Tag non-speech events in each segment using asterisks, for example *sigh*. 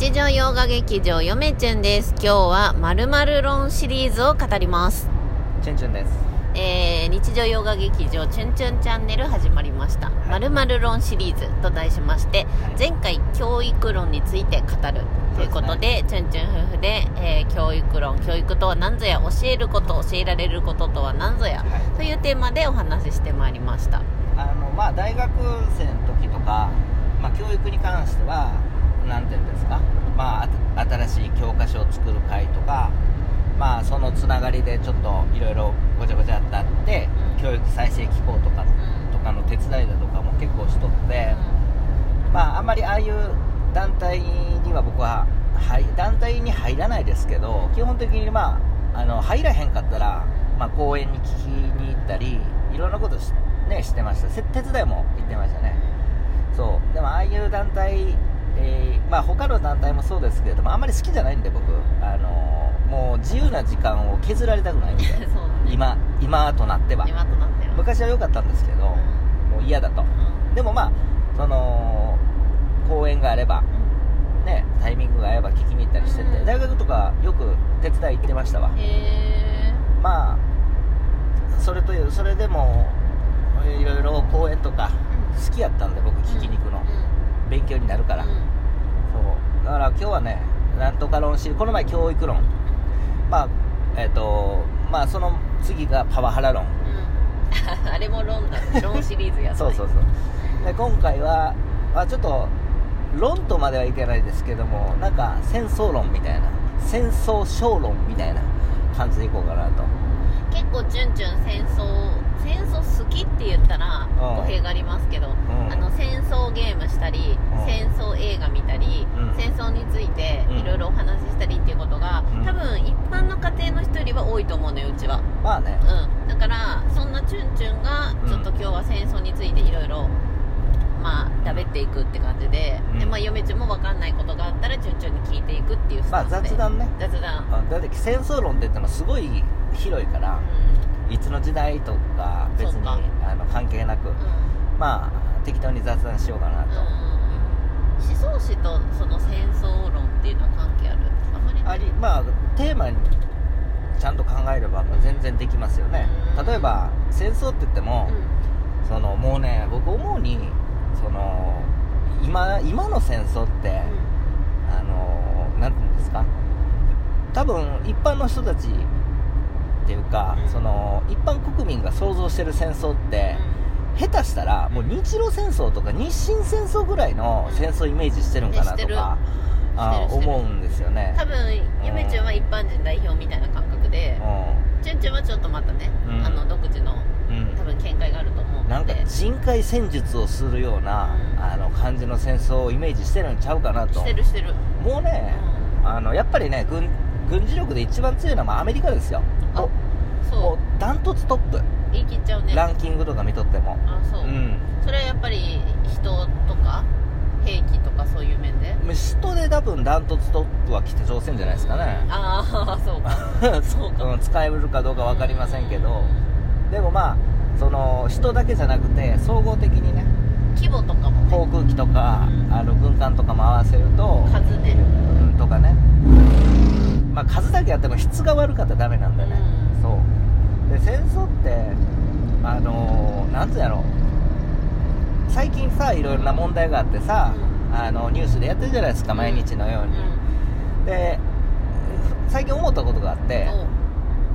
日常洋画劇場よめちゅんです。今日はまるまる論シリーズを語ります。チュンチュンです。えー、日常洋画劇場チュンチュンチャンネル始まりました「まるまる論シリーズと題しまして、前回教育論について語る。ということでチュンチュン夫婦で、えー教育論教育とは何ぞや教えること教えられることとは何ぞや、はい。というテーマでお話ししてまいりました。あのまあ大学生の時とか、まあ、教育に関しては何て言うんですか、まあ、新しい教科書を作る会とかまあそのつながりでちょっといろいろごちゃごちゃってあって、うん。教育再生機構とかうん。とかの手伝いだとかも結構しとって、まああんまりああいう団体には僕は、はい、団体に入らないですけど基本的にまああの入らへんかったら、まあ、公園に聞きに行ったりいろんなことし,、ね、してました。せ手伝いも行ってましたね。そう。でもああいう団体、えーまあ他の団体もそうですけれどもあんまり好きじゃないんで僕。あのもう自由な時間を削られたくないんで。*laughs* ね。今今となっては。昔は良かったんですけど、もう嫌だと。うん。でもまあその公演があればねタイミングが合えば聞きに行ったりしてて、うん。大学とかよく手伝い行ってましたわ。まあそれというそれでもいろいろ公演とか好きやったんで僕聞きに行くの、勉強になるから、だから今日はねなんとか論しこの前教育論。まあえっ、とまあその次がパワハラ論。*laughs* あれも論だ。論シリーズやそうそうそう。で今回は、まあ、ちょっと論とまではいけないですけどもなんか戦争論みたいな。戦争小論みたいな感じでいこうかなと。結構チュンチュン戦争戦争好きって言ったらうん。語弊がありますけど、ん。あの戦争ゲームしたり、うん。戦争映画見たり、うん。戦争についてうん。いろいろお話ししたりっていうことが、うん。多分一般の家庭の人よりは多いと思うのようちは。まあね。うん。だからそんなチュンチュンがちょっと今日は戦争についていろいろまあ喋っていくって感じで,、うん。でまあ嫁ちゃんも分かんないことがあったらチュンチュンに聞いていくっていうスまあタンスで、雑談ね。雑談。あだって戦争論って言ってもすごい広いからいつの時代とか別にあの関係なくうん、うんまあ適当に雑談しようかなと、思想史とその戦争論っていうのは関係ある？あんまりありまあテーマにちゃんと考えればまあ全然できますよね。うん。例えば戦争って言っても、うそのもうね僕思うにその今今の戦争って、あのなんていうんですか？多分一般の人たちっていうか、うん。その一般国民が想像してる戦争って、下手したらもう日露戦争とか日清戦争ぐらいの戦争イメージしてるんかなとか、あ思うんですよね。多分ゆめちゃんは一般人代表みたいな感覚でちゅん。ちゅんはちょっとまたね、うん。あの独自のうん、うん多分見解があると思うなんか人海戦術をするような、うん。あの感じの戦争をイメージしてるんちゃうかなと。してるしてる。もうね、あのやっぱりね軍軍事力で一番強いのはまあアメリカですよ。あもう。もそうダントツトップ、言い切っちゃうね。ランキングとか見とっても。あそう、うん。それはやっぱり人とか兵器とかそういう面で？人で多分ダントツトップは北朝鮮じゃないですかね。ああそうか。*laughs* そうか。うん使えるかどうか分かりませんけど。でもまあその人だけじゃなくて総合的にね。規模とかもね。航空機とかうん。あの軍艦とかも合わせると。数ねうんとかねまあ数だけあっても質が悪かったらダメなんだよね、うん。そう。で戦争ってあのー、なんつうやろ。最近さいろいろな問題があってさ、あのニュースでやってるじゃないですか毎日のように、で最近思ったことがあってう。ん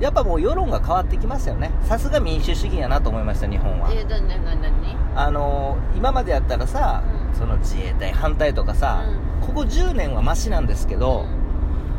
やっぱもう世論が変わってきましたよね。さすが民主主義やなと思いました日本は。えー、ななななにあのー今までやったらさ、うん。その自衛隊反対とかさ、ここ10年はマシなんですけど、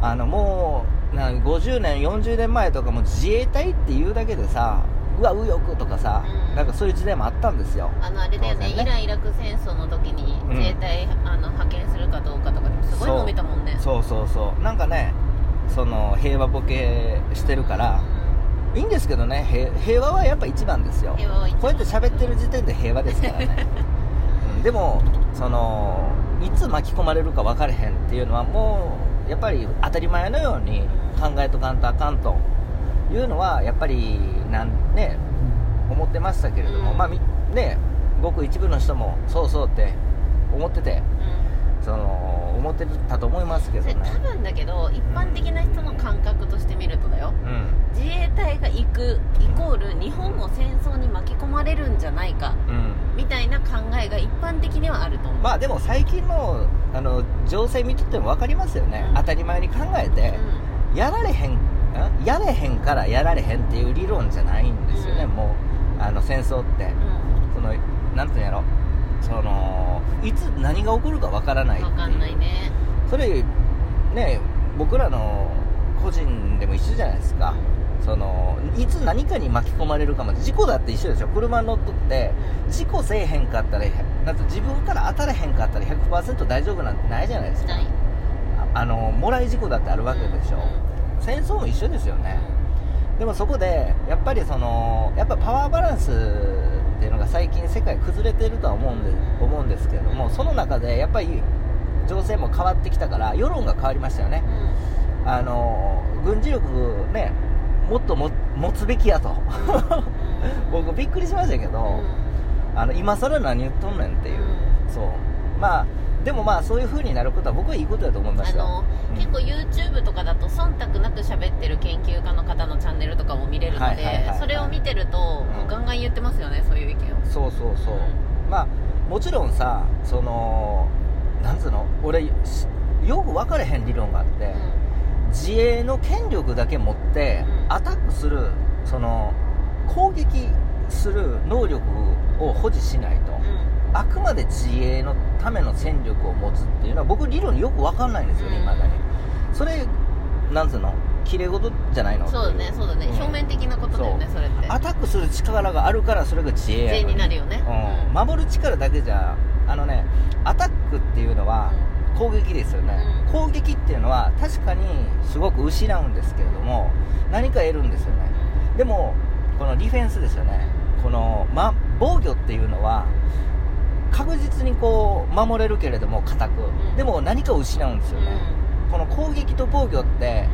あのもうな50年40年前とかも自衛隊っていうだけでさうわ右翼とかさ、うん。なんかそういう時代もあったんですよ。あのあれだよねね。イラン・イラク戦争の時にうん。自衛隊、あの派遣するかどうかとかでもすごい揉めたもんね。そうそうそう。なんかねその平和ボケしてるからいいんですけどね平平和はやっぱ一番ですよ。こうやって喋ってる時点で平和ですからね、*laughs* うん。でもそのいつ巻き込まれるか分かれへんっていうのはもうやっぱり当たり前のように考えとかんとあかんというのはやっぱりなんね思ってましたけれども、うん。まあみねごく一部の人もそうそうって思っててうん。その思ってたと思いますけどね。多分だけど一般的な人の感覚として見るとだよ。うん。自衛隊が行くイコール日本も戦争に巻き込まれるんじゃないかうん。みたいな考えが一般的にはあると思う、まあでも最近のあの情勢見てても分かりますよね、うん。当たり前に考えて、やられへんんやれへんからやられへんっていう理論じゃないんですよね、うん。もうあの戦争って。うん。そのなんていうんやろ。そのいつ何が起こるか分からないっていう。分かんないね。それね僕らの個人でも一緒じゃないですかそのいつ何かに巻き込まれるかも事故だって一緒でしょ。車に乗っとって事故せえへんかったらなんか自分から当たらへんかったら100%大丈夫なんてないじゃないですか。ああのもらい事故だってあるわけでしょ、戦争も一緒ですよね、でもそこでやっぱりそのやっぱパワーバランスっていうのが最近世界崩れてるとは思うんで思うんですけれどもその中でやっぱり情勢も変わってきたから世論が変わりましたよね。うんうん。あの軍事力ねもっとも持つべきやと。*laughs* 僕びっくりしましたけど、あの今更何言っとんねんっていう、そう。まあでもまあそういう風になることは僕はいいことだと思いますよ。あの、うん。結構 YouTube とかだと忖度なく喋ってる研究家の方のチャンネルとかも見れるのでそれを見てると、もうガンガン言ってますよねそういう意見を。そうそうそう、まあもちろんさそのなんつうの？俺しよく分かれへん理論があって、自衛の権力だけ持ってうん。アタックするその攻撃する能力を保持しないと、うん。うんあくまで自衛のための戦力を持つっていうのは僕理論よく分かんないんですよね、うん。未だに。それなんつうの？綺麗事じゃないの？そうだねそうだね、ん。表面的なことだよねそれって。アタックする力があるからそれが自衛やの税になるよね。うん、守る力だけじゃあのねアタックっていうのは攻撃ですよね、うん。攻撃っていうのは確かにすごく失うんですけれども何か得るんですよね。でもこのディフェンスですよね。この、ま、防御っていうのは確実にこう守れるけれども固く、ん。でも何かを失うんですよね、この攻撃と防御って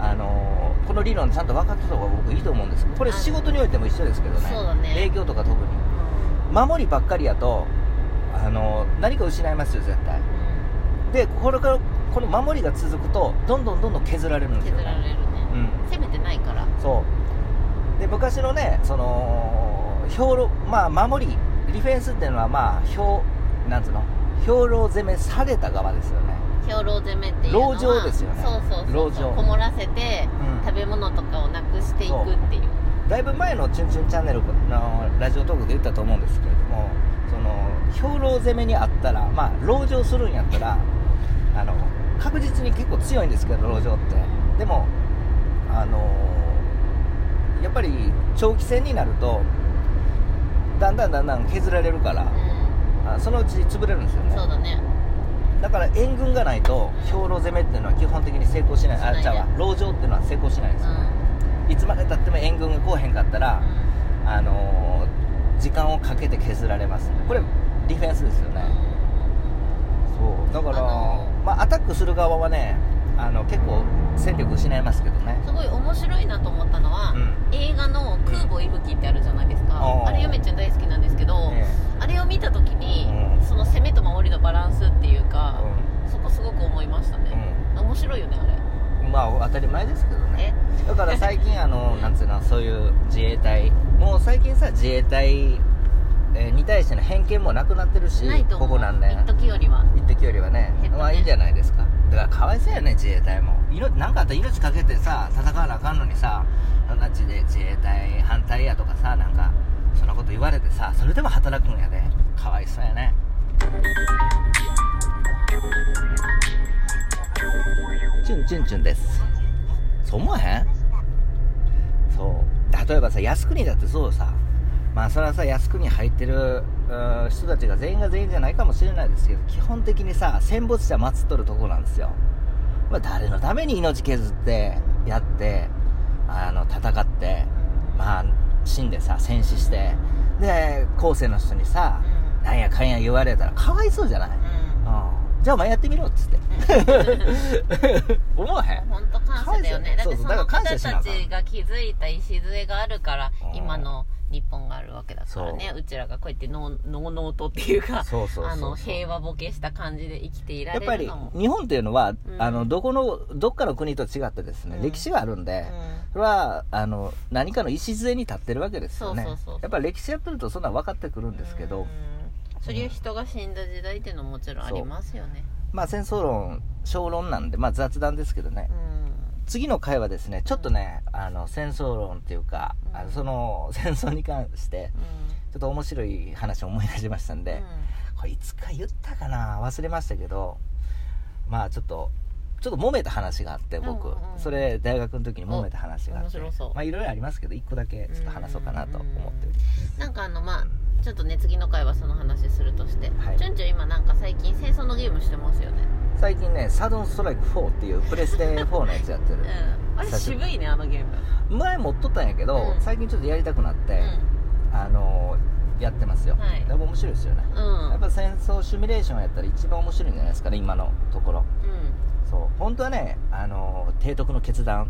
あのーこの理論ちゃんと分かってた方が僕いいと思うんです。けどこれ仕事においても一緒ですけどね。ね。営業とか特に。守りばっかりやとあのー何か失いますよ絶対でこれからこの守りが続くとどんどんどんどん削られるんですよ。ね削られるね、うん。攻めてないから。そう。で昔のねその兵糧まあ守りディフェンスっていうのはまあ兵なんつうの？兵糧攻めされた側ですよね。兵糧攻めっていうのは。籠城ですよね。そうそうそう籠城。こもらせて、うん。食べ物とかをなくしていくっていう。だいぶ前の「チュンチュンチャンネル」のラジオトークで言ったと思うんですけれどもその兵糧攻めにあったらまあ籠城するんやったらあの確実に結構強いんですけど籠城って。でもあのやっぱり長期戦になるとだんだんだんだん削られるからうあそのうち潰れるんですよん、ね。そうだね。だから援軍がないと兵糧攻めっていうのは基本的に成功しない。あじゃあ籠城っていうのは成功しないんですよ、いつまでたっても援軍が来おへんかったら、あのー時間をかけて削られます。これディフェンスですよね、そう。だから、あのまあ、アタックする側はねあの結構戦力失いますけどね。すごい面白いなと思ったのは、うん。映画の「空母息吹」ってあるじゃないですか、うん。あれ嫁ちゃん大好きなんですけど、えあれを見た時に、うん。その攻めと守りのバランスっていうかえ、そこすごく思いましたね、面白いよねあれ。うんまあ当たり前ですけどね。え？だから最近あの *laughs* なんつうのそういう自衛隊。もう最近さ自衛隊えーに対しての偏見もなくなってるしここ何年？一時よりは。一時よりはね。ねまあいいんじゃないですか。だからかわいそうやね自衛隊も。命なんかあったら命かけてさ戦わなあかんのにさそんな自衛自衛隊反対やとかさなんかそんなこと言われてさそれでも働くんやで。かわいそうやね。チュンチュンチュンです。そう思わへん？そう。例えばさ靖国だってそうさまあそれはさ靖国入ってるうん人たちが全員が全員じゃないかもしれないですけど基本的にさ戦没者祀っとるとこなんですよ、まあ、誰のために命削ってやってあの戦ってまあ死んでさ戦死してで後世の人にさなんやかんや言われたらかわいそうじゃない、うん、じゃあお前やってみろっつって。*laughs* 思わへん？本当感謝だよね。だってその方たちが築いた礎があるからうん。今の日本があるわけだからね。う。ちらがこうやってのうのうとっていうかあの平和ボケした感じで生きていらやっぱり日本っていうのは、ん。あのどこのどっかの国と違ってですね、うん。歴史があるんで、うん。それはあの何かの礎に立ってるわけですよね。やっぱり歴史やってるとそんなん分かってくるんですけど、うん。そういう人が死んだ時代っていうのももちろんありますよね。まあ戦争論小論なんで、まあ、雑談ですけどね、うん次の回はですねちょっとね、あの戦争論っていうか、うん。あのその *laughs* 戦争に関してちょっと面白い話を思い出しましたんで、これいつか言ったかな？忘れましたけどまあちょっとちょっと揉めた話があって僕、うんうんうん。それ大学の時に揉めた話があって。まあいろいろありますけど一個だけちょっと話そうかなと思っております、なんかあのまあちょっとね次の回はその話するとして、はい。チュンチュン今なんか最近戦争のゲームしてますよね。最近ねサドンストライク4っていうプレステ4のやつやってる。*laughs* うん。あれ渋いねあのゲーム。前持っとったんやけど、うん。最近ちょっとやりたくなって、うあのやってますよ、はい。だいぶ面白いですよね、んうん。やっぱ戦争シミュレーションやったら一番面白いんじゃないですかね今のところ。うそう。本当はねあの提督の決断んう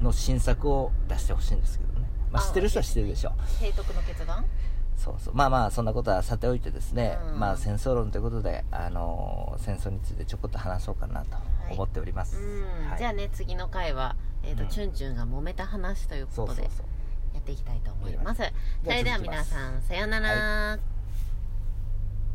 ん。の新作を出してほしいんですけどね、まあ、あ知ってる人は知ってるでしょ提督の決断そうそう。まあまあそんなことはさておいてですね、うん。まあ戦争論ということで、あの戦争についてちょこっと話そうかなと思っております、うん、はい。じゃあね次の回は、えーとうん。チュンチュンが揉めた話ということでやっていきたいと思います。それでは皆さんさようなら、は